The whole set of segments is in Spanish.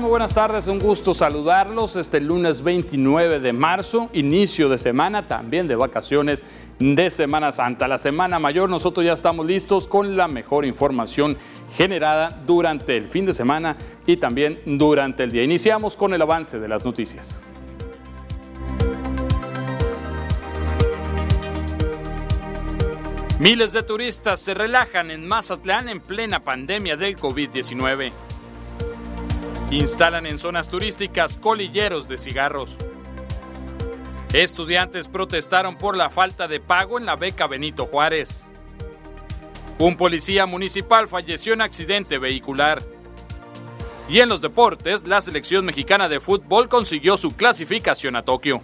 Muy buenas tardes, un gusto saludarlos este lunes 29 de marzo, inicio de semana, también de vacaciones de Semana Santa. La Semana Mayor nosotros ya estamos listos con la mejor información generada durante el fin de semana y también durante el día. Iniciamos con el avance de las noticias. Miles de turistas se relajan en Mazatlán en plena pandemia del COVID-19. Instalan en zonas turísticas colilleros de cigarros. Estudiantes protestaron por la falta de pago en la beca Benito Juárez. Un policía municipal falleció en accidente vehicular. Y en los deportes, la selección mexicana de fútbol consiguió su clasificación a Tokio.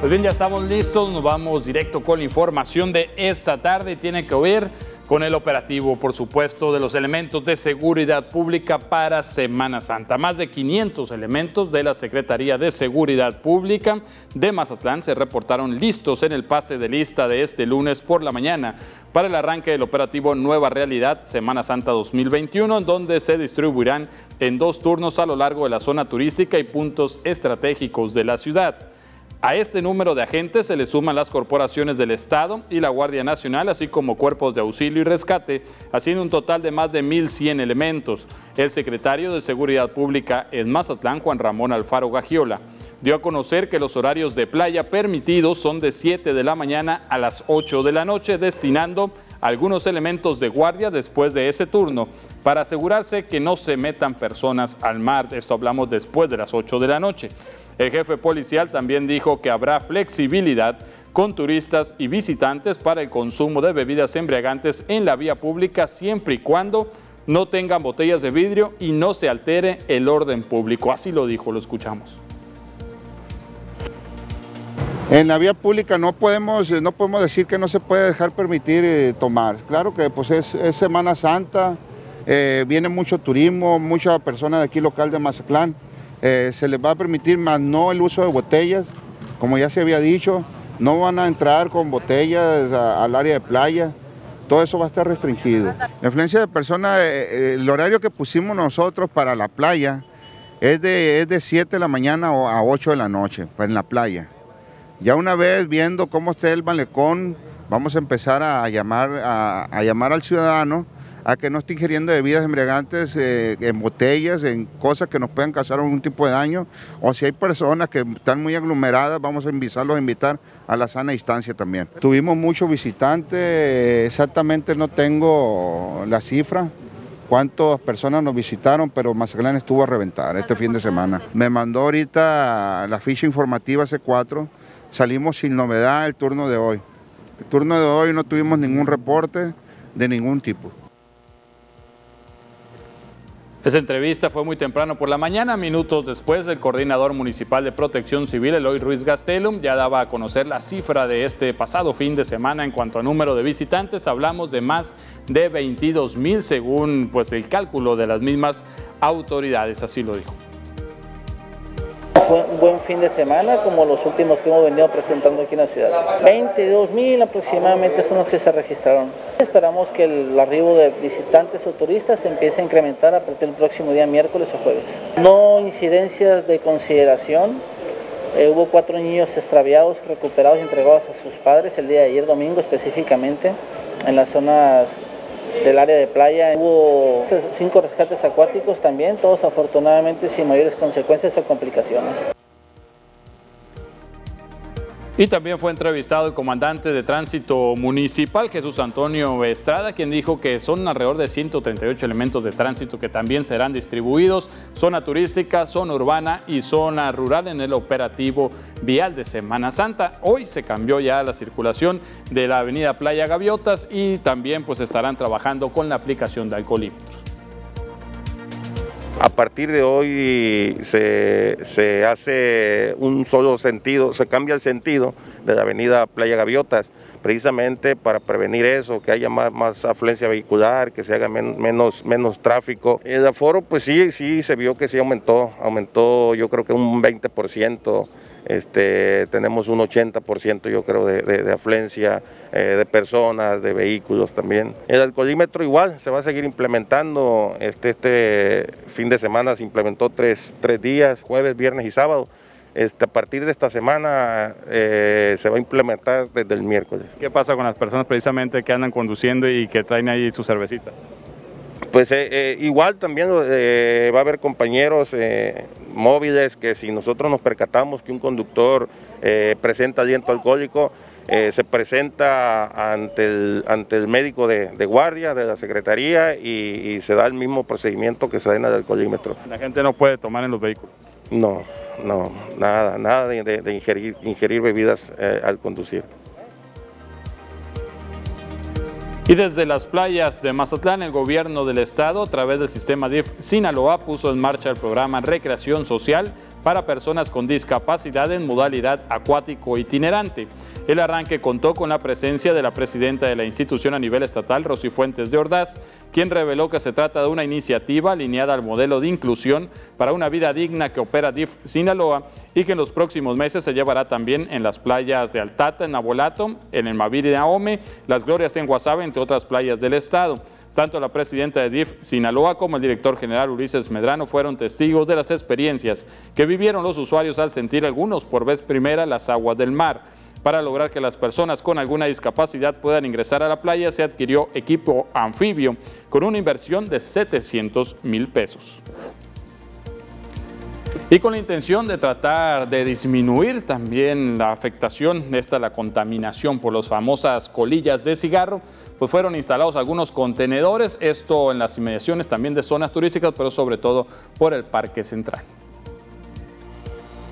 Pues bien, ya estamos listos, nos vamos directo con la información de esta tarde. Tiene que ver con el operativo, por supuesto, de los elementos de seguridad pública para Semana Santa. Más de 500 elementos de la Secretaría de Seguridad Pública de Mazatlán se reportaron listos en el pase de lista de este lunes por la mañana para el arranque del operativo Nueva Realidad Semana Santa 2021, donde se distribuirán en dos turnos a lo largo de la zona turística y puntos estratégicos de la ciudad. A este número de agentes se le suman las corporaciones del Estado y la Guardia Nacional, así como cuerpos de auxilio y rescate, haciendo un total de más de 1.100 elementos. El secretario de Seguridad Pública en Mazatlán, Juan Ramón Alfaro Gagiola, dio a conocer que los horarios de playa permitidos son de 7 de la mañana a las 8 de la noche, destinando algunos elementos de guardia después de ese turno para asegurarse que no se metan personas al mar. Esto hablamos después de las 8 de la noche. El jefe policial también dijo que habrá flexibilidad con turistas y visitantes para el consumo de bebidas embriagantes en la vía pública siempre y cuando no tengan botellas de vidrio y no se altere el orden público. Así lo dijo, lo escuchamos. En la vía pública no podemos, no podemos decir que no se puede dejar permitir eh, tomar. Claro que pues es, Semana Santa, eh, viene mucho turismo, muchas personas de aquí local de Mazatlán. Eh, se les va a permitir más no el uso de botellas, como ya se había dicho, no van a entrar con botellas al área de playa, todo eso va a estar restringido. La influencia de personas, eh, eh, el horario que pusimos nosotros para la playa es de, es de 7 de la mañana a 8 de la noche, en la playa. Ya una vez viendo cómo está el malecón, vamos a empezar a llamar, a llamar al ciudadano a que no esté ingiriendo bebidas embriagantes eh, en botellas, en cosas que nos puedan causar algún tipo de daño, o si hay personas que están muy aglomeradas, vamos a invitarlos a invitar a la sana distancia también. Tuvimos muchos visitantes, exactamente no tengo la cifra, cuántas personas nos visitaron, pero Mazatlán estuvo a reventar este fin de semana. Me mandó ahorita la ficha informativa C4, salimos sin novedad el turno de hoy. El turno de hoy no tuvimos ningún reporte de ningún tipo. Esa entrevista fue muy temprano por la mañana, minutos después el coordinador municipal de protección civil, Eloy Ruiz Gastelum, ya daba a conocer la cifra de este pasado fin de semana en cuanto a número de visitantes. Hablamos de más de 22 mil según pues, el cálculo de las mismas autoridades, así lo dijo. Fue un buen fin de semana, como los últimos que hemos venido presentando aquí en la ciudad. 22 mil aproximadamente son los que se registraron. Esperamos que el arribo de visitantes o turistas empiece a incrementar a partir del próximo día, miércoles o jueves. No incidencias de consideración. Eh, hubo cuatro niños extraviados, recuperados y entregados a sus padres el día de ayer, domingo específicamente, en las zonas del área de playa. Hubo cinco rescates acuáticos también, todos afortunadamente sin mayores consecuencias o complicaciones. Y también fue entrevistado el comandante de tránsito municipal, Jesús Antonio Estrada, quien dijo que son alrededor de 138 elementos de tránsito que también serán distribuidos, zona turística, zona urbana y zona rural en el operativo vial de Semana Santa. Hoy se cambió ya la circulación de la avenida Playa Gaviotas y también pues estarán trabajando con la aplicación de alcoholímetros. A partir de hoy se, hace un solo sentido, se cambia el sentido de la avenida Playa Gaviotas, precisamente para prevenir eso, que haya más, afluencia vehicular, que se haga menos, menos tráfico. El aforo, pues sí, sí, se vio que sí aumentó, aumentó yo creo que un 20% este, tenemos un 80% yo creo de, afluencia eh, de personas, de vehículos también. El alcoholímetro igual se va a seguir implementando, este, este fin de semana se implementó tres, tres días, jueves, viernes y sábado. Este, a partir de esta semana eh, se va a implementar desde el miércoles. ¿Qué pasa con las personas precisamente que andan conduciendo y que traen ahí su cervecita? Pues eh, eh, igual también eh, va a haber compañeros móviles que si nosotros nos percatamos que un conductor presenta aliento alcohólico, se presenta ante el, ante el médico de, guardia de la secretaría y, se da el mismo procedimiento que se da en el alcoholímetro. La gente no puede tomar en los vehículos. No, no, nada, nada de, ingerir, ingerir bebidas al conducir. Y desde las playas de Mazatlán, el gobierno del estado, a través del sistema DIF Sinaloa, puso en marcha el programa Recreación Social para personas con discapacidad en modalidad acuático itinerante. El arranque contó con la presencia de la presidenta de la institución a nivel estatal, Rosy Fuentes de Ordaz, quien reveló que se trata de una iniciativa alineada al modelo de inclusión para una vida digna que opera DIF Sinaloa y que en los próximos meses se llevará también en las playas de Altata, en Abolato, en el Maviri de Ahome, Las Glorias en Guasave, entre otras playas del estado. Tanto la presidenta de DIF Sinaloa como el director general Ulises Medrano fueron testigos de las experiencias que vivieron los usuarios al sentir algunos por vez primera las aguas del mar. Para lograr que las personas con alguna discapacidad puedan ingresar a la playa, se adquirió equipo anfibio con una inversión de 700 mil pesos. Y con la intención de tratar de disminuir también la afectación, esta la contaminación por las famosas colillas de cigarro, pues fueron instalados algunos contenedores, esto en las inmediaciones también de zonas turísticas, pero sobre todo por el Parque Central.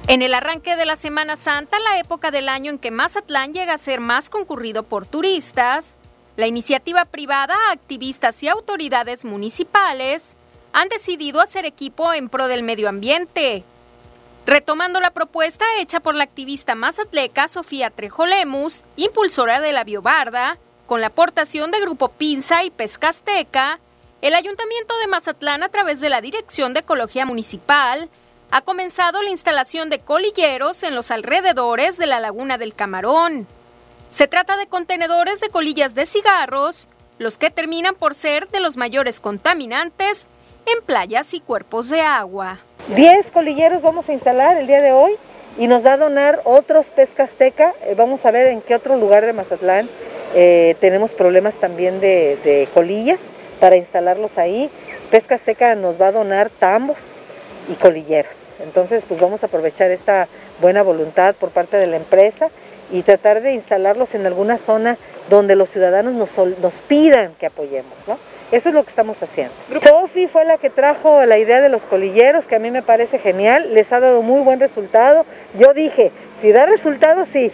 En el arranque de la Semana Santa, la época del año en que Mazatlán llega a ser más concurrido por turistas, la iniciativa privada, activistas y autoridades municipales han decidido hacer equipo en pro del medio ambiente. Retomando la propuesta hecha por la activista mazatleca Sofía Trejolemus, impulsora de la Biobarda, con la aportación de Grupo Pinza y Pescasteca, el Ayuntamiento de Mazatlán, a través de la Dirección de Ecología Municipal, ha comenzado la instalación de colilleros en los alrededores de la Laguna del Camarón. Se trata de contenedores de colillas de cigarros, los que terminan por ser de los mayores contaminantes en playas y cuerpos de agua. 10 colilleros vamos a instalar el día de hoy y nos va a donar otros pesca azteca. Eh, vamos a ver en qué otro lugar de Mazatlán eh, tenemos problemas también de, colillas para instalarlos ahí. Pesca Azteca nos va a donar tambos y colilleros. Entonces, pues vamos a aprovechar esta buena voluntad por parte de la empresa y tratar de instalarlos en alguna zona donde los ciudadanos nos, nos pidan que apoyemos, ¿no? Eso es lo que estamos haciendo. Sofi fue la que trajo la idea de los colilleros, que a mí me parece genial, les ha dado muy buen resultado. Yo dije, si da resultado, sí.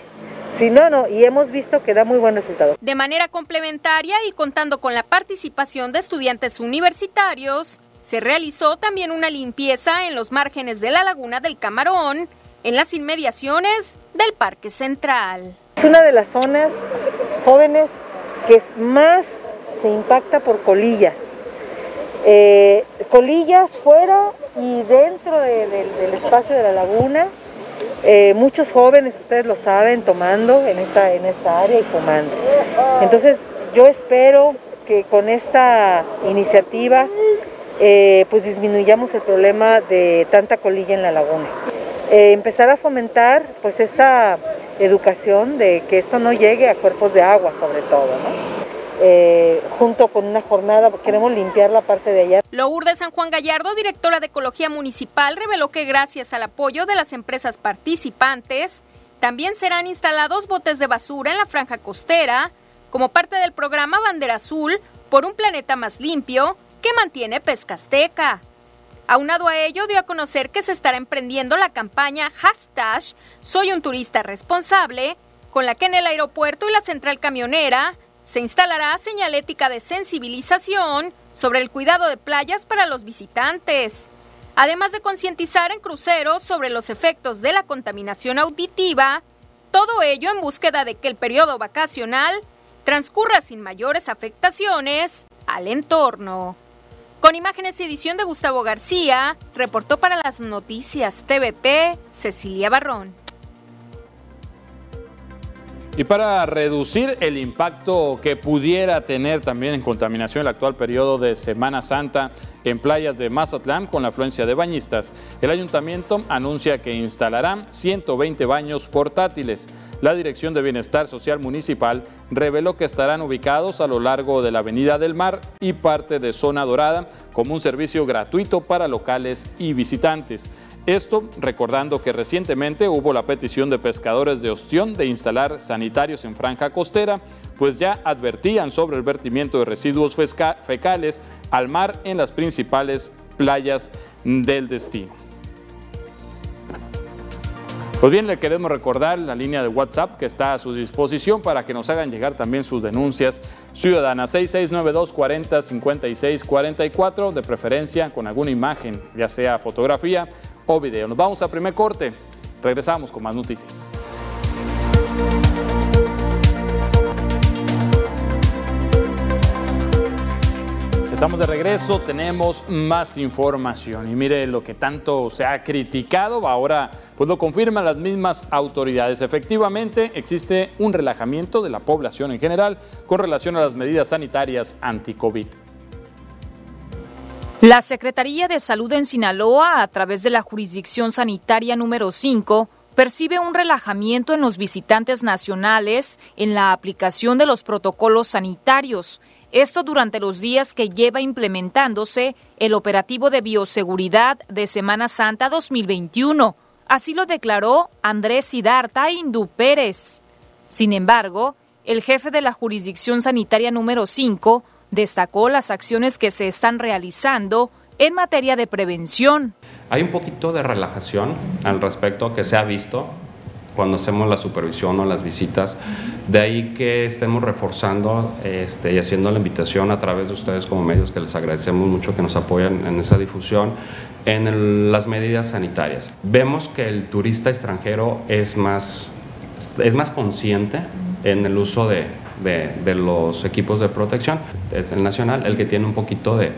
Si no, no, y hemos visto que da muy buen resultado. De manera complementaria y contando con la participación de estudiantes universitarios, se realizó también una limpieza en los márgenes de la laguna del Camarón, en las inmediaciones del Parque Central. Es una de las zonas jóvenes que más se impacta por colillas. Eh, colillas fuera y dentro del espacio de la laguna, eh, muchos jóvenes, ustedes lo saben, tomando en esta, en esta área y fumando. Entonces yo espero que con esta iniciativa eh, pues disminuyamos el problema de tanta colilla en la laguna. Empezar a fomentar pues esta educación de que esto no llegue a cuerpos de agua sobre todo, ¿no? Eh, junto con una jornada, queremos limpiar la parte de allá. Lourdes San Juan Gallardo, directora de Ecología Municipal, reveló que gracias al apoyo de las empresas participantes, también serán instalados botes de basura en la franja costera, como parte del programa Bandera Azul por un planeta más limpio que mantiene Pescasteca. Aunado a ello, dio a conocer que se estará emprendiendo la campaña hashtag Soy un turista responsable, con la que en el aeropuerto y la central camionera se instalará señalética de sensibilización sobre el cuidado de playas para los visitantes, además de concientizar en cruceros sobre los efectos de la contaminación auditiva, todo ello en búsqueda de que el periodo vacacional transcurra sin mayores afectaciones al entorno. Con imágenes y edición de Gustavo García, reportó para las noticias TVP Cecilia Barrón. Y para reducir el impacto que pudiera tener también en contaminación el actual periodo de Semana Santa en playas de Mazatlán con la afluencia de bañistas, el ayuntamiento anuncia que instalará 120 baños portátiles. La Dirección de Bienestar Social Municipal reveló que estarán ubicados a lo largo de la Avenida del Mar y parte de Zona Dorada como un servicio gratuito para locales y visitantes. Esto recordando que recientemente hubo la petición de pescadores de Ostión de instalar sanitarios en franja costera, pues ya advertían sobre el vertimiento de residuos fecales al mar en las principales playas del destino. Pues bien, le queremos recordar la línea de WhatsApp que está a su disposición para que nos hagan llegar también sus denuncias ciudadanas. 6692 40 56 44, de preferencia con alguna imagen, ya sea fotografía o video. Nos vamos a primer corte. Regresamos con más noticias. Estamos de regreso, tenemos más información y mire lo que tanto se ha criticado, ahora pues lo confirman las mismas autoridades. Efectivamente existe un relajamiento de la población en general con relación a las medidas sanitarias anti-COVID. La Secretaría de Salud en Sinaloa, a través de la jurisdicción sanitaria número 5, percibe un relajamiento en los visitantes nacionales en la aplicación de los protocolos sanitarios. Esto durante los días que lleva implementándose el operativo de bioseguridad de Semana Santa 2021. Así lo declaró Andrés Sidarta Indú Pérez. Sin embargo, el jefe de la jurisdicción sanitaria número 5 destacó las acciones que se están realizando en materia de prevención. Hay un poquito de relajación al respecto que se ha visto cuando hacemos la supervisión o las visitas. De ahí que estemos reforzando este, y haciendo la invitación a través de ustedes como medios, que les agradecemos mucho que nos apoyan en esa difusión, en las medidas sanitarias. Vemos que el turista extranjero es más, es más consciente en el uso de, de, los equipos de protección. Es el nacional el que tiene un poquito de,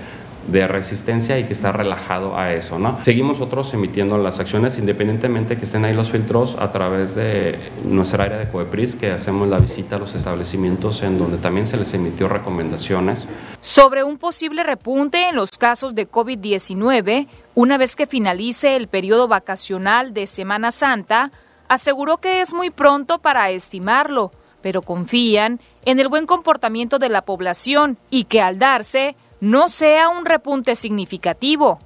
resistencia y que está relajado a eso. ¿no? Seguimos otros emitiendo las acciones independientemente que estén ahí los filtros a través de nuestra área de COEPRIS, que hacemos la visita a los establecimientos en donde también se les emitió recomendaciones. Sobre un posible repunte en los casos de COVID-19, una vez que finalice el periodo vacacional de Semana Santa, aseguró que es muy pronto para estimarlo, pero confían en el buen comportamiento de la población y que al darse no sea un repunte significativo.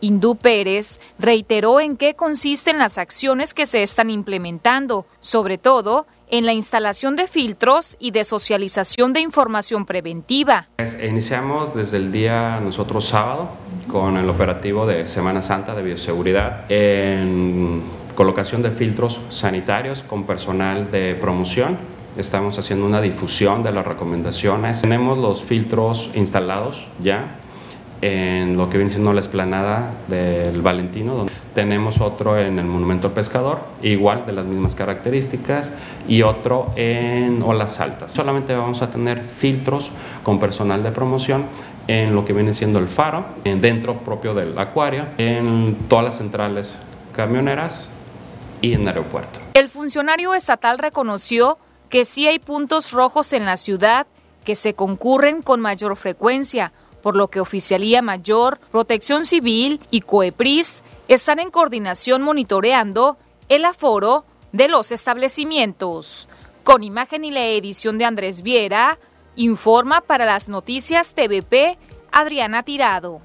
Hindú Pérez reiteró en qué consisten las acciones que se están implementando, sobre todo en la instalación de filtros y de socialización de información preventiva. Pues, iniciamos desde el día nosotros sábado con el operativo de Semana Santa de bioseguridad en colocación de filtros sanitarios con personal de promoción estamos haciendo una difusión de las recomendaciones. Tenemos los filtros instalados ya en lo que viene siendo la esplanada del Valentino, donde tenemos otro en el Monumento Pescador, igual de las mismas características, y otro en Olas Altas. Solamente vamos a tener filtros con personal de promoción en lo que viene siendo el faro, dentro propio del acuario, en todas las centrales camioneras y en el aeropuerto. El funcionario estatal reconoció que sí hay puntos rojos en la ciudad que se concurren con mayor frecuencia, por lo que Oficialía Mayor, Protección Civil y COEPRIS están en coordinación monitoreando el aforo de los establecimientos. Con imagen y la edición de Andrés Viera, informa para las noticias TVP Adriana Tirado.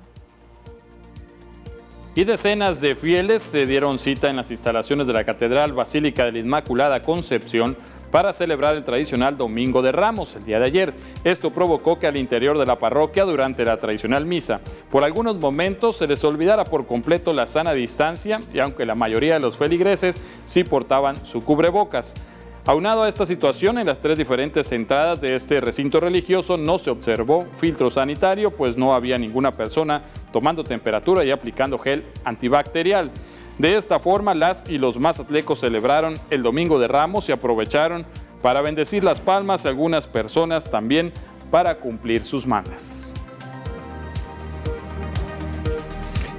Y decenas de fieles se dieron cita en las instalaciones de la Catedral Basílica de la Inmaculada Concepción para celebrar el tradicional Domingo de Ramos el día de ayer. Esto provocó que al interior de la parroquia durante la tradicional misa, por algunos momentos se les olvidara por completo la sana distancia y aunque la mayoría de los feligreses sí portaban su cubrebocas. Aunado a esta situación, en las tres diferentes entradas de este recinto religioso no se observó filtro sanitario, pues no había ninguna persona tomando temperatura y aplicando gel antibacterial. De esta forma, las y los mazatlecos celebraron el Domingo de Ramos y aprovecharon para bendecir las palmas y algunas personas también para cumplir sus mandas.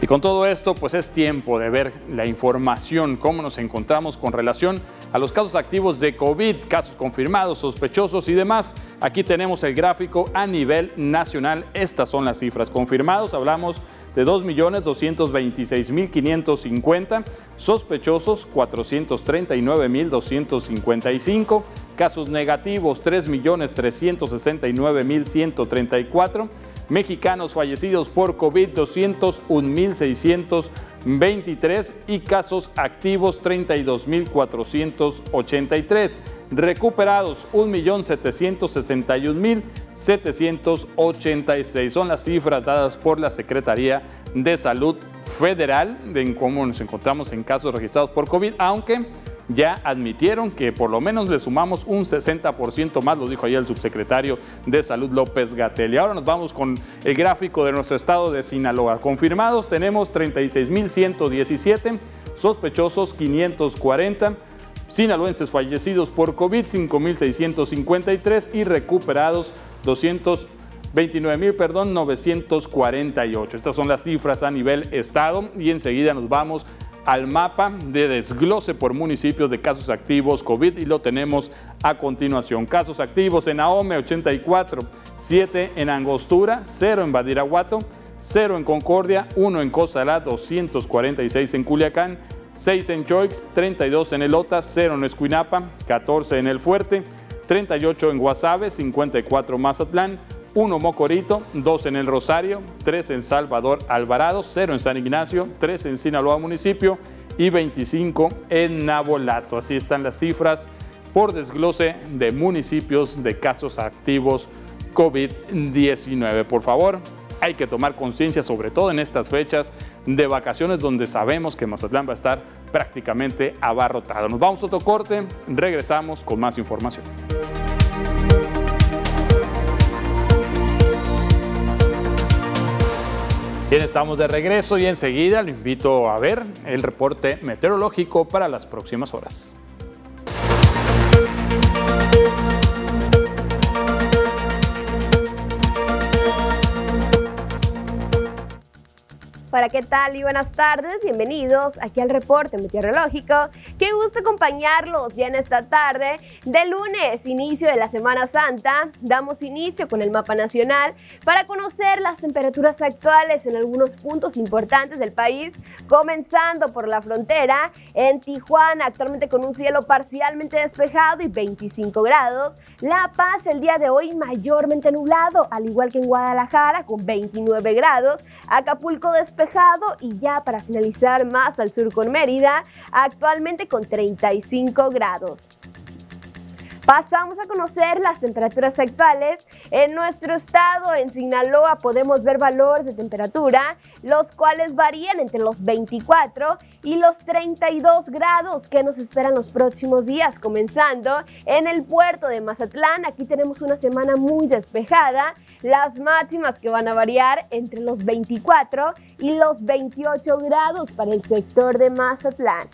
con todo esto, pues es tiempo de ver la información, cómo nos encontramos con relación a los casos activos de COVID, casos confirmados, sospechosos y demás. Aquí tenemos el gráfico a nivel nacional. Estas son las cifras confirmados. Hablamos de 2.226.550, sospechosos 439.255, casos negativos 3.369.134 mexicanos fallecidos por COVID 201.623 y casos activos 32.483. Recuperados 1.761.786. Son las cifras dadas por la Secretaría de Salud Federal de cómo nos encontramos en casos registrados por COVID, aunque ya admitieron que por lo menos le sumamos un 60% más, lo dijo ayer el subsecretario de Salud López Gatel. Y ahora nos vamos con el gráfico de nuestro estado de Sinaloa. Confirmados tenemos 36.117, sospechosos 540. Sinaloenses fallecidos por COVID, 5.653 y recuperados 229.000, perdón, 948. Estas son las cifras a nivel estado y enseguida nos vamos al mapa de desglose por municipios de casos activos COVID y lo tenemos a continuación. Casos activos en Ahome 84, 7 en Angostura, 0 en Badiraguato, 0 en Concordia, 1 en Cozalá, 246 en Culiacán, 6 en Choix, 32 en Elota, 0 en Escuinapa, 14 en El Fuerte, 38 en Guasave, 54 Mazatlán, 1 Mocorito, 2 en El Rosario, 3 en Salvador Alvarado, 0 en San Ignacio, 3 en Sinaloa Municipio y 25 en Nabolato. Así están las cifras por desglose de municipios de casos activos COVID-19. Por favor, hay que tomar conciencia, sobre todo en estas fechas de vacaciones donde sabemos que Mazatlán va a estar prácticamente abarrotado. Nos vamos a otro corte, regresamos con más información. Bien, estamos de regreso y enseguida lo invito a ver el reporte meteorológico para las próximas horas. Hola, ¿qué tal? Y buenas tardes, bienvenidos aquí al reporte meteorológico. Qué gusto acompañarlos ya en esta tarde de lunes, inicio de la Semana Santa. Damos inicio con el mapa nacional para conocer las temperaturas actuales en algunos puntos importantes del país, comenzando por la frontera en Tijuana, actualmente con un cielo parcialmente despejado y 25 grados. La Paz el día de hoy mayormente nublado, al igual que en Guadalajara con 29 grados. Acapulco despejado y ya para finalizar más al sur con Mérida, actualmente con 35 grados. Pasamos a conocer las temperaturas actuales. En nuestro estado, en Sinaloa, podemos ver valores de temperatura, los cuales varían entre los 24 y los 32 grados que nos esperan los próximos días, comenzando en el puerto de Mazatlán. Aquí tenemos una semana muy despejada, las máximas que van a variar entre los 24 y los 28 grados para el sector de Mazatlán.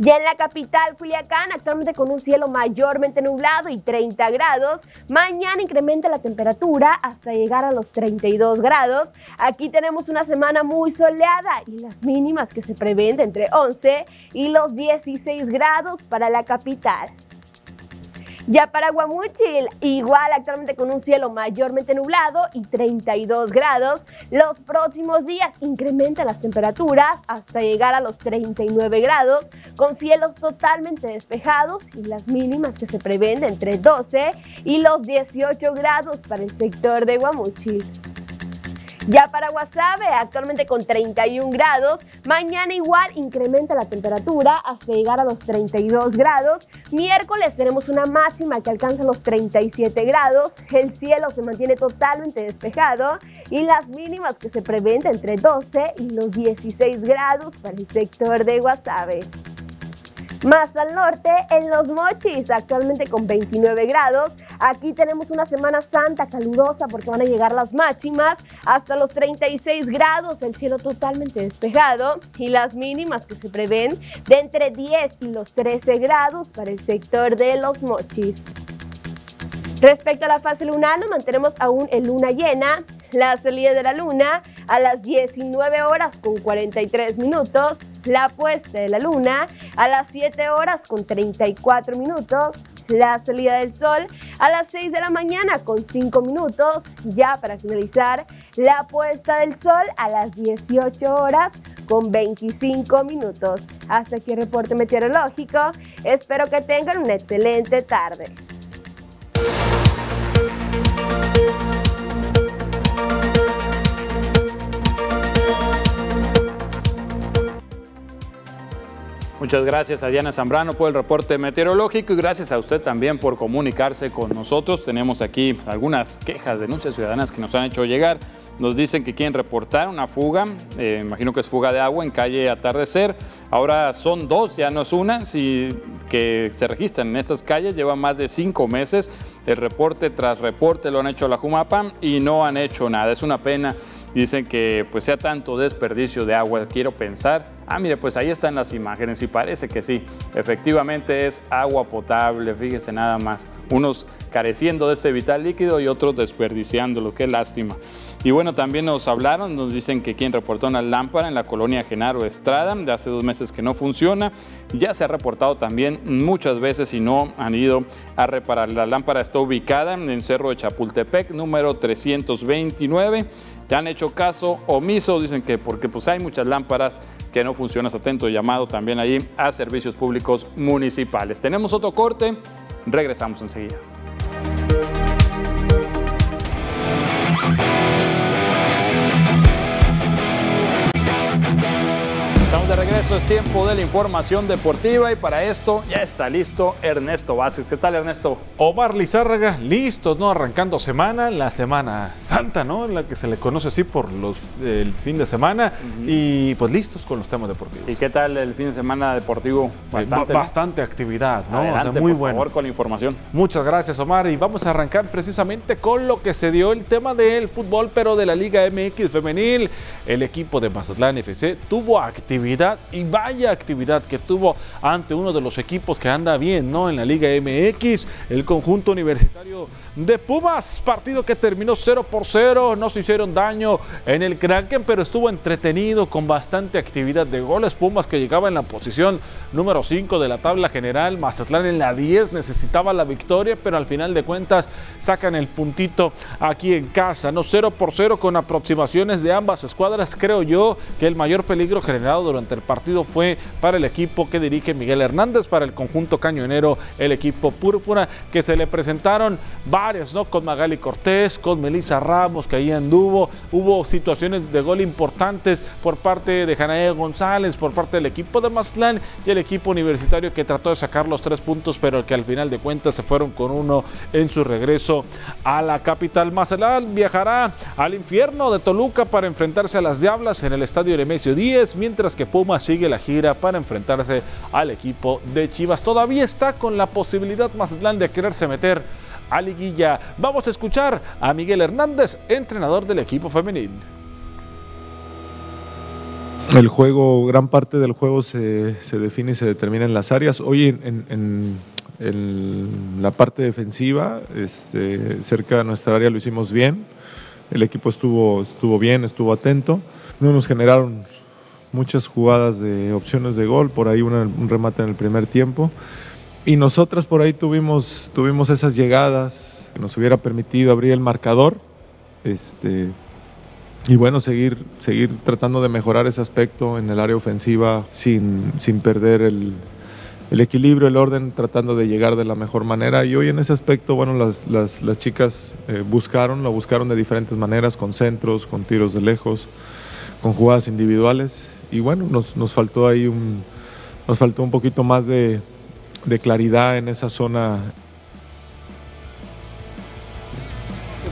Ya en la capital, Culiacán, actualmente con un cielo mayormente nublado y 30 grados. Mañana incrementa la temperatura hasta llegar a los 32 grados. Aquí tenemos una semana muy soleada y las mínimas que se prevén entre 11 y los 16 grados para la capital. Ya para Guamuchil, igual actualmente con un cielo mayormente nublado y 32 grados, los próximos días incrementan las temperaturas hasta llegar a los 39 grados, con cielos totalmente despejados y las mínimas que se prevén entre 12 y los 18 grados para el sector de Guamuchil. Ya para Guasave, actualmente con 31 grados, mañana igual incrementa la temperatura hasta llegar a los 32 grados. Miércoles tenemos una máxima que alcanza los 37 grados, el cielo se mantiene totalmente despejado y las mínimas que se prevén entre 12 y los 16 grados para el sector de Guasave. Más al norte, en Los Mochis, actualmente con 29 grados. Aquí tenemos una Semana Santa calurosa porque van a llegar las máximas hasta los 36 grados, el cielo totalmente despejado y las mínimas que se prevén de entre 10 y los 13 grados para el sector de Los Mochis. Respecto a la fase lunar, nos mantenemos aún en luna llena. La salida de la luna a las 19 horas con 43 minutos, la puesta de la luna a las 7 horas con 34 minutos, la salida del sol a las 6 de la mañana con 5 minutos, ya para finalizar, la puesta del sol a las 18 horas con 25 minutos. Hasta aquí el reporte meteorológico. Espero que tengan una excelente tarde. Muchas gracias a Diana Zambrano por el reporte meteorológico y gracias a usted también por comunicarse con nosotros. Tenemos aquí algunas quejas, denuncias ciudadanas que nos han hecho llegar. Nos dicen que quieren reportar una fuga, eh, imagino que es fuga de agua en calle Atardecer. Ahora son dos, ya no es una, si, que se registran en estas calles. Llevan más de cinco meses. El reporte tras reporte lo han hecho la Jumapa y no han hecho nada. Es una pena. Dicen que pues sea tanto desperdicio de agua. Quiero pensar, ah, mire, pues ahí están las imágenes y parece que sí, efectivamente es agua potable, fíjese nada más. Unos careciendo de este vital líquido y otros desperdiciándolo, qué lástima. Y bueno, también nos hablaron, nos dicen que quien reportó una lámpara en la colonia Genaro Estrada, de hace dos meses que no funciona. Ya se ha reportado también muchas veces y no han ido a reparar. La lámpara está ubicada en Cerro de Chapultepec, número 329. Ya han hecho caso omiso, dicen que porque pues hay muchas lámparas que no funcionan, atento llamado también ahí a servicios públicos municipales. Tenemos otro corte, regresamos enseguida. Regreso, es tiempo de la información deportiva y para esto ya está listo Ernesto Vázquez. ¿Qué tal Ernesto? Omar Lizárraga, listos, ¿no? Arrancando semana, la semana santa, ¿no? La que se le conoce así por los, el fin de semana y pues listos con los temas deportivos. ¿Y qué tal el fin de semana deportivo? Bastante, bastante actividad, ¿no? Adelante, o sea, muy por bueno. favor, con la información. Muchas gracias, Omar. Y vamos a arrancar precisamente con lo que se dio el tema del fútbol, pero de la Liga MX femenil. El equipo de Mazatlán FC tuvo actividad y vaya actividad que tuvo ante uno de los equipos que anda bien, ¿no? En la Liga MX, el conjunto universitario de Pumas, partido que terminó 0 por 0, no se hicieron daño en el Kraken, pero estuvo entretenido con bastante actividad de goles. Pumas que llegaba en la posición número 5 de la tabla general, Mazatlán en la 10 necesitaba la victoria, pero al final de cuentas sacan el puntito aquí en casa, no 0 por 0 con aproximaciones de ambas escuadras. Creo yo que el mayor peligro generado durante el partido fue para el equipo que dirige Miguel Hernández, para el conjunto cañonero, el equipo púrpura, que se le presentaron varias, ¿no? Con Magali Cortés, con Melissa Ramos, que ahí anduvo. Hubo situaciones de gol importantes por parte de Janae González, por parte del equipo de Mazatlán y el equipo universitario que trató de sacar los tres puntos, pero que al final de cuentas se fueron con uno en su regreso a la capital. Mazatlán viajará al infierno de Toluca para enfrentarse a las Diablas en el estadio Nemesio 10, mientras que Puma sigue la gira para enfrentarse al equipo de Chivas. Todavía está con la posibilidad Mazatlán de quererse meter a liguilla. Vamos a escuchar a Miguel Hernández, entrenador del equipo femenil. El juego, gran parte del juego se, define y se determina en las áreas. Hoy en la parte defensiva, este, cerca de nuestra área lo hicimos bien. El equipo estuvo, estuvo bien, estuvo atento. No nos generaron muchas jugadas de opciones de gol, por ahí un remate en el primer tiempo. Y nosotras por ahí tuvimos, tuvimos esas llegadas que nos hubiera permitido abrir el marcador. Este, y bueno, seguir, seguir tratando de mejorar ese aspecto en el área ofensiva sin, sin perder el, el equilibrio, el orden, tratando de llegar de la mejor manera. Y hoy en ese aspecto, bueno, las, las, las chicas eh, buscaron, lo buscaron de diferentes maneras, con centros, con tiros de lejos, con jugadas individuales. Y bueno, nos, nos faltó ahí un, nos faltó un poquito más de, de claridad en esa zona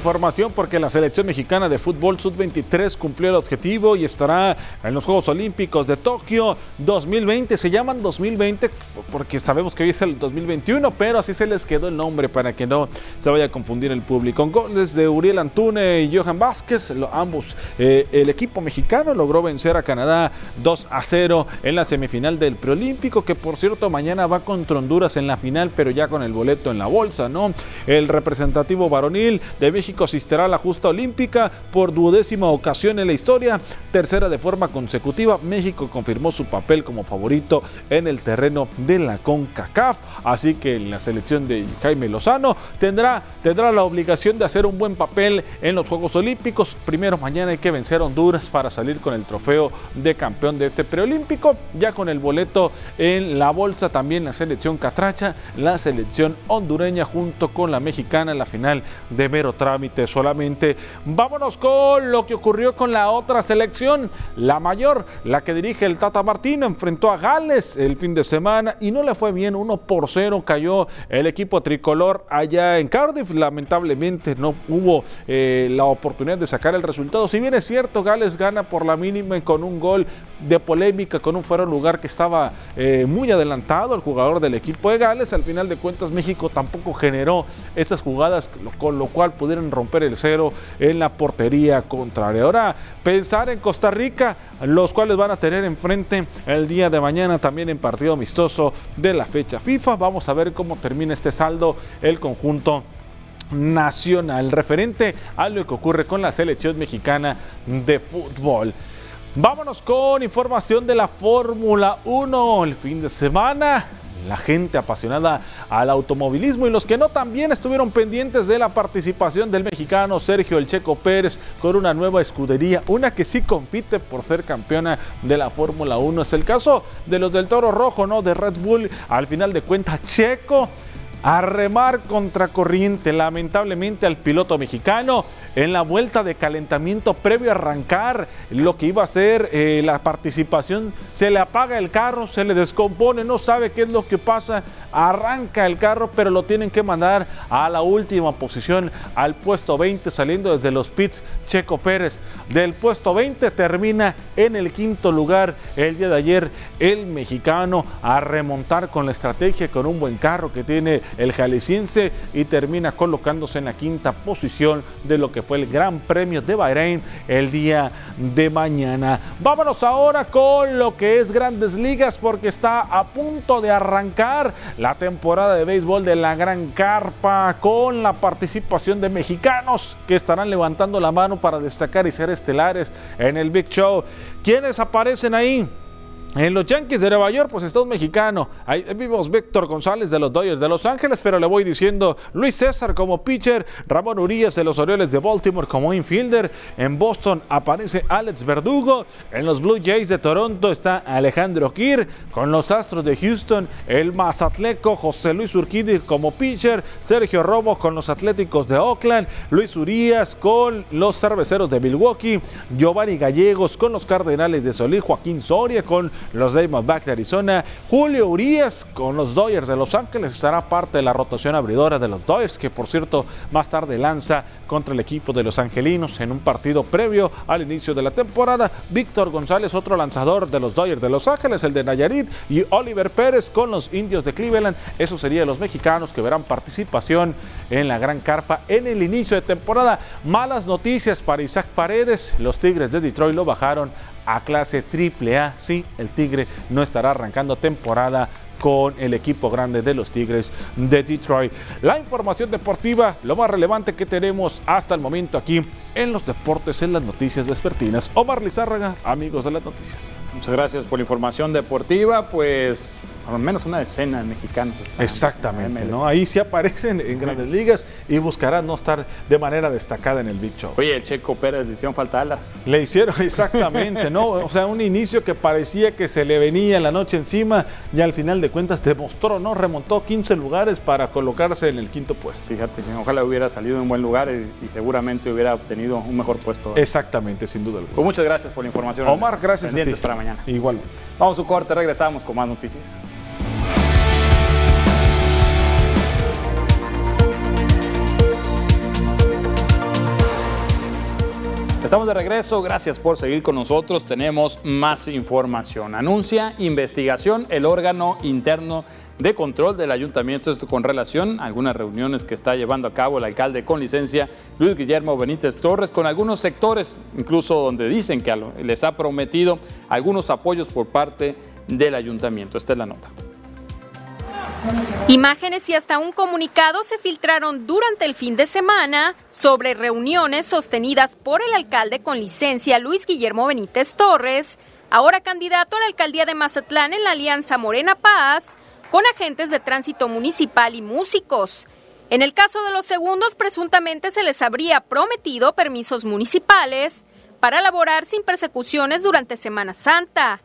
Información porque la selección mexicana de fútbol sub-23 cumplió el objetivo y estará en los Juegos Olímpicos de Tokio 2020. Se llaman 2020 porque sabemos que hoy es el 2021, pero así se les quedó el nombre para que no se vaya a confundir el público. Con goles de Uriel Antune y Johan Vázquez, ambos, eh, el equipo mexicano logró vencer a Canadá 2 a 0 en la semifinal del preolímpico, que por cierto mañana va contra Honduras en la final, pero ya con el boleto en la bolsa, ¿no? El representativo varonil de México México asistirá a la justa olímpica por duodécima ocasión en la historia, tercera de forma consecutiva. México confirmó su papel como favorito en el terreno de la CONCACAF, así que la selección de Jaime Lozano tendrá, tendrá la obligación de hacer un buen papel en los Juegos Olímpicos. Primero mañana hay que vencer a Honduras para salir con el trofeo de campeón de este preolímpico, ya con el boleto en la bolsa también la selección catracha, la selección hondureña junto con la mexicana en la final de mero trámite solamente. Vámonos con lo que ocurrió con la otra selección, la mayor, la que dirige el Tata Martino, enfrentó a Gales el fin de semana y no le fue bien, 1 por 0 cayó el equipo tricolor allá en Cardiff, lamentablemente no hubo eh, la oportunidad de sacar el resultado, si bien es cierto, Gales gana por la mínima con un gol de polémica, con un fuera lugar que estaba eh, muy adelantado el jugador del equipo de Gales, al final de cuentas México tampoco generó esas jugadas con lo cual pudieron romper el cero en la portería contraria. Ahora, pensar en Costa Rica, los cuales van a tener enfrente el día de mañana también en partido amistoso de la fecha FIFA. Vamos a ver cómo termina este saldo el conjunto nacional referente a lo que ocurre con la selección mexicana de fútbol. Vámonos con información de la Fórmula 1 el fin de semana la gente apasionada al automovilismo y los que no también estuvieron pendientes de la participación del mexicano Sergio El Checo Pérez con una nueva escudería, una que sí compite por ser campeona de la Fórmula 1. Es el caso de los del Toro Rojo, ¿no? De Red Bull. Al final de cuentas, Checo a remar contra corriente, lamentablemente al piloto mexicano en la vuelta de calentamiento previo a arrancar lo que iba a ser eh, la participación, se le apaga el carro, se le descompone, no sabe qué es lo que pasa, arranca el carro, pero lo tienen que mandar a la última posición, al puesto 20, saliendo desde los pits Checo Pérez. Del puesto 20 termina en el quinto lugar el día de ayer el mexicano a remontar con la estrategia, con un buen carro que tiene el jalisciense y termina colocándose en la quinta posición de lo que fue el Gran Premio de Bahrein el día de mañana. Vámonos ahora con lo que es Grandes Ligas porque está a punto de arrancar la temporada de béisbol de la Gran Carpa con la participación de mexicanos que estarán levantando la mano para destacar y ser estelares en el Big Show. ¿Quiénes aparecen ahí? En los Yankees de Nueva York, pues está un mexicano. Ahí vimos Víctor González de los Dodgers de Los Ángeles, pero le voy diciendo Luis César como pitcher, Ramón Urias de los Orioles de Baltimore como infielder. En Boston aparece Alex Verdugo. En los Blue Jays de Toronto está Alejandro Kir. Con los Astros de Houston, el Mazatleco José Luis Urquidi como pitcher. Sergio Romo con los Atléticos de Oakland. Luis Urias con los Cerveceros de Milwaukee. Giovanni Gallegos con los Cardenales de Solís. Joaquín Soria con los Diamondbacks de Arizona. Julio Urias con los Dodgers de Los Ángeles estará parte de la rotación abridora de los Dodgers, que por cierto más tarde lanza contra el equipo de los Angelinos en un partido previo al inicio de la temporada. Víctor González, otro lanzador de los Dodgers de Los Ángeles, el de Nayarit, y Oliver Pérez con los Indios de Cleveland. Eso serían los mexicanos que verán participación en la Gran Carpa en el inicio de temporada. Malas noticias para Isaac Paredes. Los Tigres de Detroit lo bajaron a clase triple A. Sí, el Tigre no estará arrancando temporada con el equipo grande de los Tigres de Detroit. La información deportiva, lo más relevante que tenemos hasta el momento aquí en los deportes, en las noticias vespertinas. Omar Lizárraga, amigos de las noticias. Muchas gracias por la información deportiva. Pues al menos una decena de mexicanos. Exactamente, ¿no? Ahí sí aparecen en grandes ligas y buscarán no estar de manera destacada en el Big Show. Oye, el Checo Pérez le hicieron falta alas. Le hicieron exactamente, ¿no? O sea, un inicio que parecía que se le venía la noche encima y al final de cuentas demostró, ¿no? Remontó 15 lugares para colocarse en el quinto puesto. Fíjate, ojalá hubiera salido en buen lugar y, seguramente hubiera obtenido un mejor puesto. Exactamente, sin duda alguna. Pues muchas gracias por la información. Omar, gracias a ti. para mañana. Igual. Vamos a un corte, regresamos con más noticias. Estamos de regreso, gracias por seguir con nosotros. Tenemos más información. Anuncia investigación el órgano interno de control del ayuntamiento esto con relación a algunas reuniones que está llevando a cabo el alcalde con licencia Luis Guillermo Benítez Torres con algunos sectores, incluso donde dicen que les ha prometido algunos apoyos por parte del ayuntamiento. Esta es la nota. Imágenes y hasta un comunicado se filtraron durante el fin de semana sobre reuniones sostenidas por el alcalde con licencia Luis Guillermo Benítez Torres, ahora candidato a la alcaldía de Mazatlán en la Alianza Morena Paz, con agentes de tránsito municipal y músicos. En el caso de los segundos, presuntamente se les habría prometido permisos municipales para laborar sin persecuciones durante Semana Santa.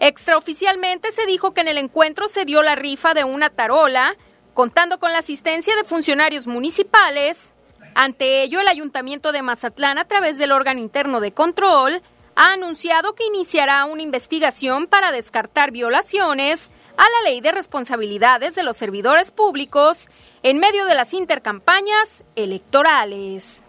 Extraoficialmente se dijo que en el encuentro se dio la rifa de una tarola, contando con la asistencia de funcionarios municipales. Ante ello, el Ayuntamiento de Mazatlán, a través del órgano interno de control, ha anunciado que iniciará una investigación para descartar violaciones a la ley de responsabilidades de los servidores públicos en medio de las intercampañas electorales.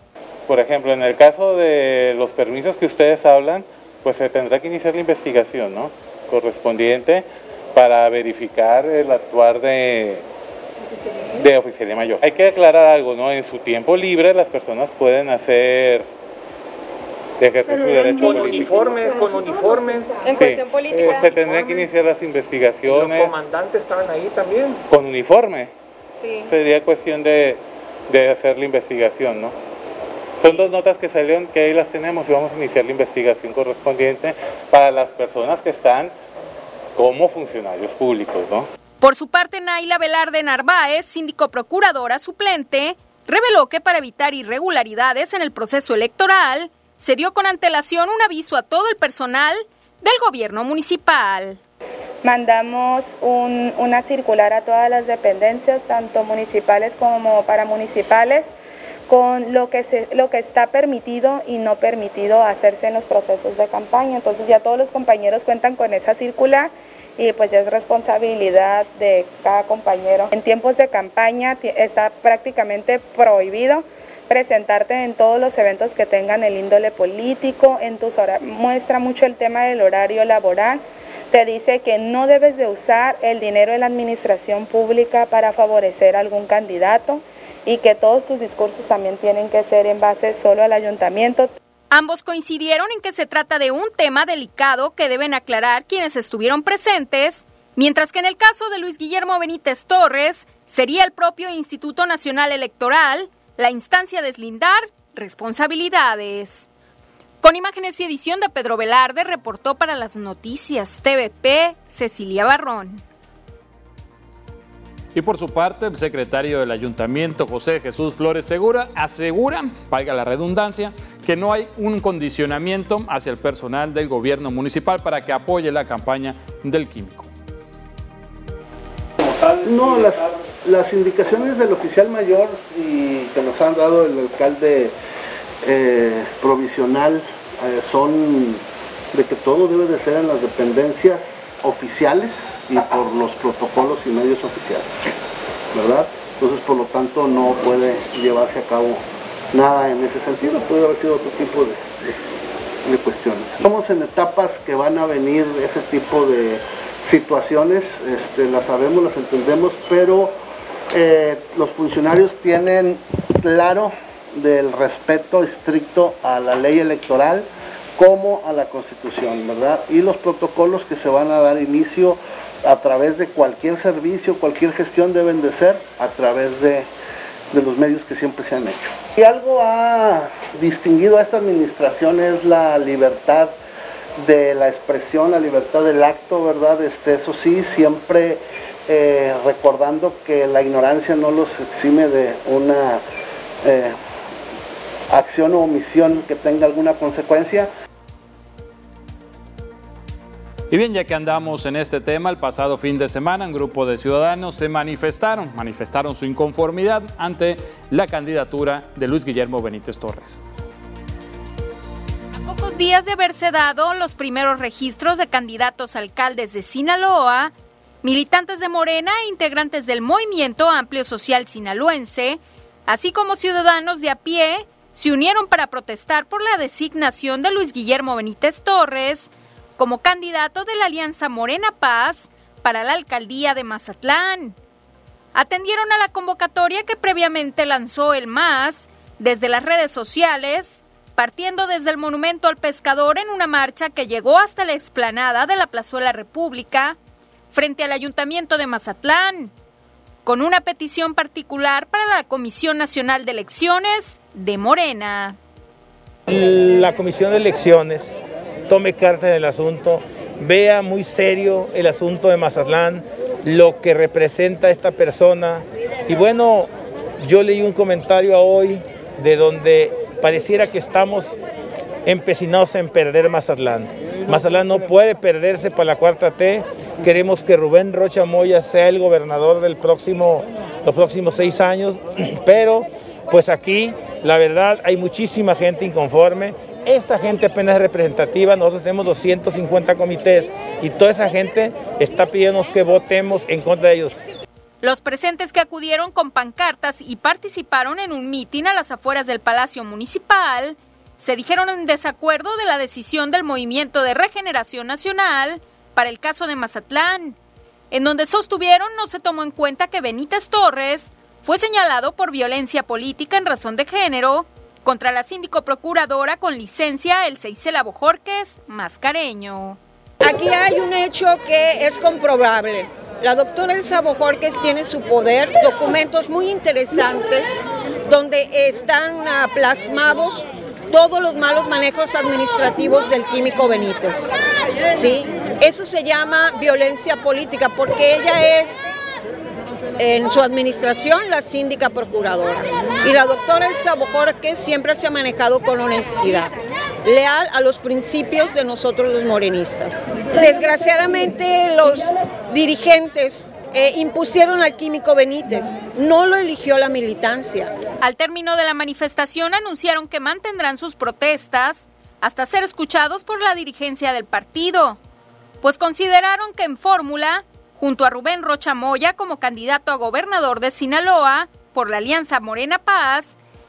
Por ejemplo, en el caso de los permisos que ustedes hablan, pues se tendrá que iniciar la investigación, ¿no? Correspondiente para verificar el actuar de, de oficialía mayor. Hay que aclarar algo, ¿no? En su tiempo libre las personas pueden hacer ejercer su derecho con uniforme, con uniforme. En cuestión política. Eh, se tendrían que iniciar las investigaciones. ¿Los comandantes estaban ahí también? Con uniforme. Sí. Sería cuestión de, de hacer la investigación, ¿no? Son dos notas que salieron, que ahí las tenemos y vamos a iniciar la investigación correspondiente para las personas que están como funcionarios públicos, ¿no? Por su parte, Naila Velarde Narváez, síndico procuradora suplente, reveló que para evitar irregularidades en el proceso electoral, se dio con antelación un aviso a todo el personal del gobierno municipal. Mandamos una circular a todas las dependencias, tanto municipales como paramunicipales, con lo que, se, lo que está permitido y no permitido hacerse en los procesos de campaña. Entonces ya todos los compañeros cuentan con esa circular y pues ya es responsabilidad de cada compañero. En tiempos de campaña está prácticamente prohibido presentarte en todos los eventos que tengan el índole político, en tus horas, muestra mucho el tema del horario laboral, te dice que no debes de usar el dinero de la administración pública para favorecer a algún candidato, y que todos tus discursos también tienen que ser en base solo al ayuntamiento. Ambos coincidieron en que se trata de un tema delicado que deben aclarar quienes estuvieron presentes, mientras que en el caso de Luis Guillermo Benítez Torres sería el propio Instituto Nacional Electoral la instancia de deslindar responsabilidades. Con imágenes y edición de Pedro Velarde, reportó para las noticias TVP Cecilia Barrón. Y por su parte, el secretario del ayuntamiento, José Jesús Flores Segura, asegura, valga la redundancia, que no hay un condicionamiento hacia el personal del gobierno municipal para que apoye la campaña del químico. No, las, indicaciones del oficial mayor y que nos han dado el alcalde eh, provisional eh, son de que todo debe de ser en las dependencias oficiales y por los protocolos y medios oficiales, ¿verdad? Entonces, por lo tanto, no puede llevarse a cabo nada en ese sentido, puede haber sido otro tipo de, cuestiones. Estamos en etapas que van a venir ese tipo de situaciones, este, las sabemos, las entendemos, pero eh, los funcionarios tienen claro del respeto estricto a la ley electoral, como a la Constitución, ¿verdad? Y los protocolos que se van a dar inicio a través de cualquier servicio, cualquier gestión deben de ser a través de, los medios que siempre se han hecho. Y algo ha distinguido a esta administración es la libertad de la expresión, la libertad del acto, ¿verdad? Este, eso sí, siempre eh, recordando que la ignorancia no los exime de una eh, acción o omisión que tenga alguna consecuencia. Y bien, ya que andamos en este tema, el pasado fin de semana un grupo de ciudadanos se manifestaron, manifestaron su inconformidad ante la candidatura de Luis Guillermo Benítez Torres. A pocos días de haberse dado los primeros registros de candidatos alcaldes de Sinaloa, militantes de Morena e integrantes del Movimiento Amplio Social Sinaloense, así como ciudadanos de a pie, se unieron para protestar por la designación de Luis Guillermo Benítez Torres como candidato de la Alianza Morena Paz para la alcaldía de Mazatlán. Atendieron a la convocatoria que previamente lanzó el MAS desde las redes sociales, partiendo desde el Monumento al Pescador en una marcha que llegó hasta la explanada de la Plazuela República, frente al Ayuntamiento de Mazatlán. con una petición particular para la Comisión Nacional de Elecciones de Morena. La Comisión de Elecciones tome carta en el asunto, vea muy serio el asunto de Mazatlán, lo que representa esta persona. Y bueno, yo leí un comentario hoy de donde pareciera que estamos empecinados en perder Mazatlán. Mazatlán no puede perderse para la cuarta T. Queremos que Rubén Rocha Moya sea el gobernador del próximo, los próximos seis años, pero pues aquí la verdad hay muchísima gente inconforme. Esta gente apenas es representativa, nosotros tenemos 250 comités y toda esa gente está pidiéndonos que votemos en contra de ellos. Los presentes que acudieron con pancartas y participaron en un mitin a las afueras del Palacio Municipal se dijeron en desacuerdo de la decisión del Movimiento de Regeneración Nacional para el caso de Mazatlán, en donde sostuvieron no se tomó en cuenta que Benítez Torres fue señalado por violencia política en razón de género contra la síndico procuradora con licencia el Seisela Bojorques Mascareño. Aquí hay un hecho que es comprobable. La doctora Elsa Bojorques tiene su poder, documentos muy interesantes donde están ah, plasmados todos los malos manejos administrativos del químico Benítez. ¿sí? Eso se llama violencia política porque ella es en su administración la síndica procuradora. Y la doctora Elsa que siempre se ha manejado con honestidad, leal a los principios de nosotros los morenistas. Desgraciadamente los dirigentes eh, impusieron al químico Benítez, no lo eligió la militancia. Al término de la manifestación anunciaron que mantendrán sus protestas hasta ser escuchados por la dirigencia del partido, pues consideraron que en fórmula, junto a Rubén Rocha Moya como candidato a gobernador de Sinaloa por la Alianza Morena Paz,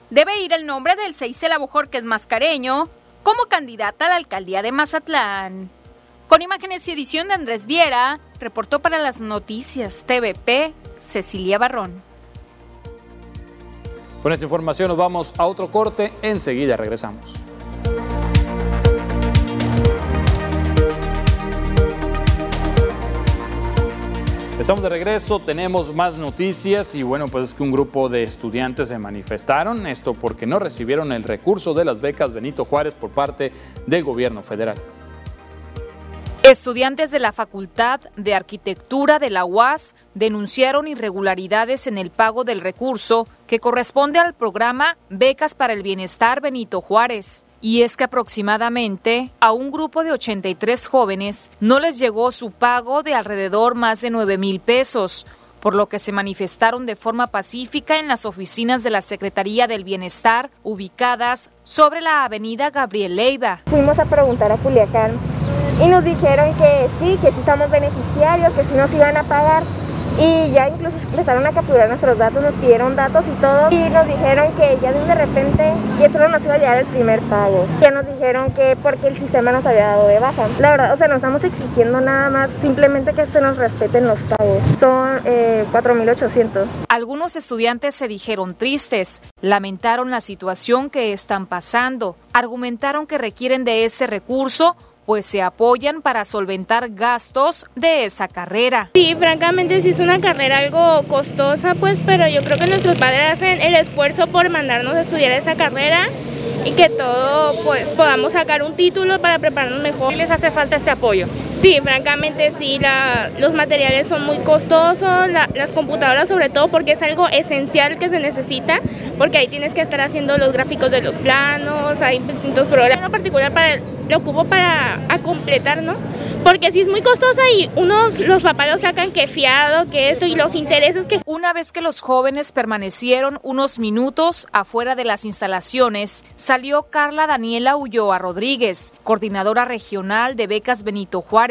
debe ir el nombre del Seisela Bojorques Mascareño como candidata a la alcaldía de Mazatlán. Con imágenes y edición de Andrés Viera, reportó para las noticias TVP Cecilia Barrón. Con esta información nos vamos a otro corte, enseguida regresamos. Estamos de regreso, tenemos más noticias y bueno, pues es que un grupo de estudiantes se manifestaron, esto porque no recibieron el recurso de las becas Benito Juárez por parte del gobierno federal. Estudiantes de la Facultad de Arquitectura de la UAS denunciaron irregularidades en el pago del recurso que corresponde al programa Becas para el Bienestar Benito Juárez. Y es que aproximadamente a un grupo de 83 jóvenes no les llegó su pago de alrededor más de 9 mil pesos, por lo que se manifestaron de forma pacífica en las oficinas de la Secretaría del Bienestar ubicadas sobre la avenida Gabriel Leiva. Fuimos a preguntar a Culiacán y nos dijeron que sí, que sí estamos beneficiarios, que sí nos iban a pagar y ya incluso empezaron a capturar nuestros datos, nos pidieron datos y todo y nos dijeron que ya de repente que solo nos iba a llegar el primer pago, que nos dijeron que porque el sistema nos había dado de baja. La verdad, o sea, no estamos exigiendo nada más, simplemente que se nos respeten los pagos. Son eh, 4.800. Algunos estudiantes se dijeron tristes, lamentaron la situación que están pasando, argumentaron que requieren de ese recurso pues se apoyan para solventar gastos de esa carrera. Sí, francamente sí es una carrera algo costosa, pues, pero yo creo que nuestros padres hacen el esfuerzo por mandarnos a estudiar esa carrera y que todo pues podamos sacar un título para prepararnos mejor. ¿Y les hace falta ese apoyo? Sí, francamente sí, los materiales son muy costosos, las computadoras sobre todo porque es algo esencial que se necesita, porque ahí tienes que estar haciendo los gráficos de los planos, hay distintos programas, en particular para lo ocupo para completar, ¿no? Porque si es muy costosa y unos los papás lo sacan que fiado, que esto y los intereses que... Una vez que los jóvenes permanecieron unos minutos afuera de las instalaciones, salió Carla Daniela Ulloa Rodríguez, coordinadora regional de becas Benito Juárez,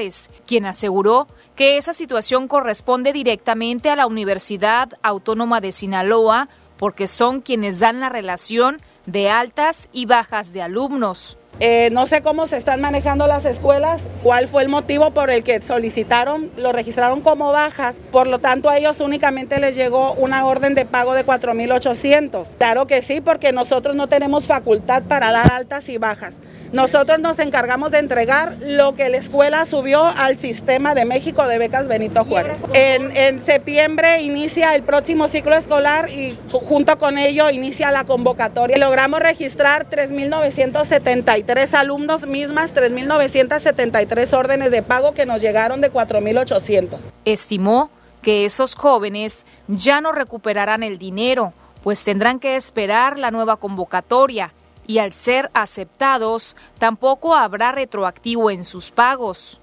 quien aseguró que esa situación corresponde directamente a la Universidad Autónoma de Sinaloa porque son quienes dan la relación de altas y bajas de alumnos. Eh, no sé cómo se están manejando las escuelas, cuál fue el motivo por el que solicitaron, lo registraron como bajas, por lo tanto a ellos únicamente les llegó una orden de pago de 4.800. Claro que sí, porque nosotros no tenemos facultad para dar altas y bajas. Nosotros nos encargamos de entregar lo que la escuela subió al sistema de México de becas Benito Juárez. En, septiembre inicia el próximo ciclo escolar y junto con ello inicia la convocatoria. Logramos registrar 3.973 alumnos mismas, 3.973 órdenes de pago que nos llegaron de 4.800. Estimó que esos jóvenes ya no recuperarán el dinero, pues tendrán que esperar la nueva convocatoria y al ser aceptados tampoco habrá retroactivo en sus pagos.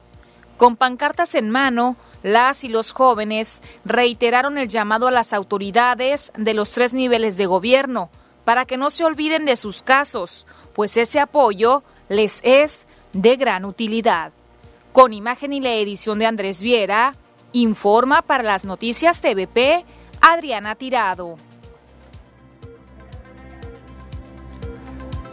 Con pancartas en mano, las y los jóvenes reiteraron el llamado a las autoridades de los tres niveles de gobierno para que no se olviden de sus casos, pues ese apoyo les es de gran utilidad. Con imagen y la edición de Andrés Viera, informa para las noticias TVP Adriana Tirado.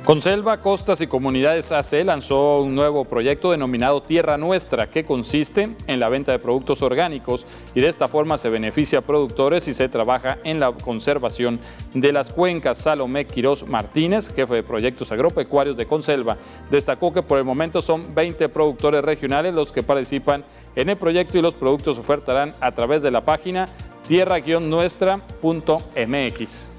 Conselva, Costas y Comunidades AC lanzó un nuevo proyecto denominado Tierra Nuestra, que consiste en la venta de productos orgánicos y de esta forma se beneficia a productores y se trabaja en la conservación de las cuencas. Salomé Quirós Martínez, jefe de proyectos agropecuarios de Conselva, destacó que por el momento son 20 productores regionales los que participan en el proyecto y los productos ofertarán a través de la página tierra-nuestra.mx.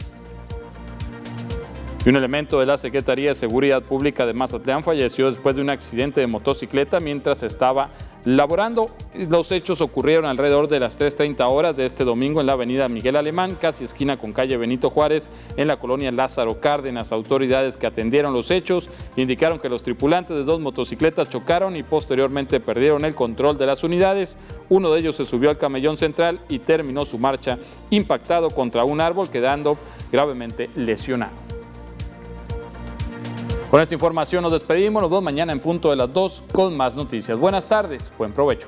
Y un elemento de la Secretaría de Seguridad Pública de Mazatlán falleció después de un accidente de motocicleta mientras estaba laborando. Los hechos ocurrieron alrededor de las 3.30 horas de este domingo en la avenida Miguel Alemán, casi esquina con calle Benito Juárez, en la colonia Lázaro Cárdenas. Autoridades que atendieron los hechos indicaron que los tripulantes de dos motocicletas chocaron y posteriormente perdieron el control de las unidades. Uno de ellos se subió al camellón central y terminó su marcha impactado contra un árbol, quedando gravemente lesionado. Con esta información nos despedimos. Nos vemos mañana en punto de las 2 con más noticias. Buenas tardes, buen provecho.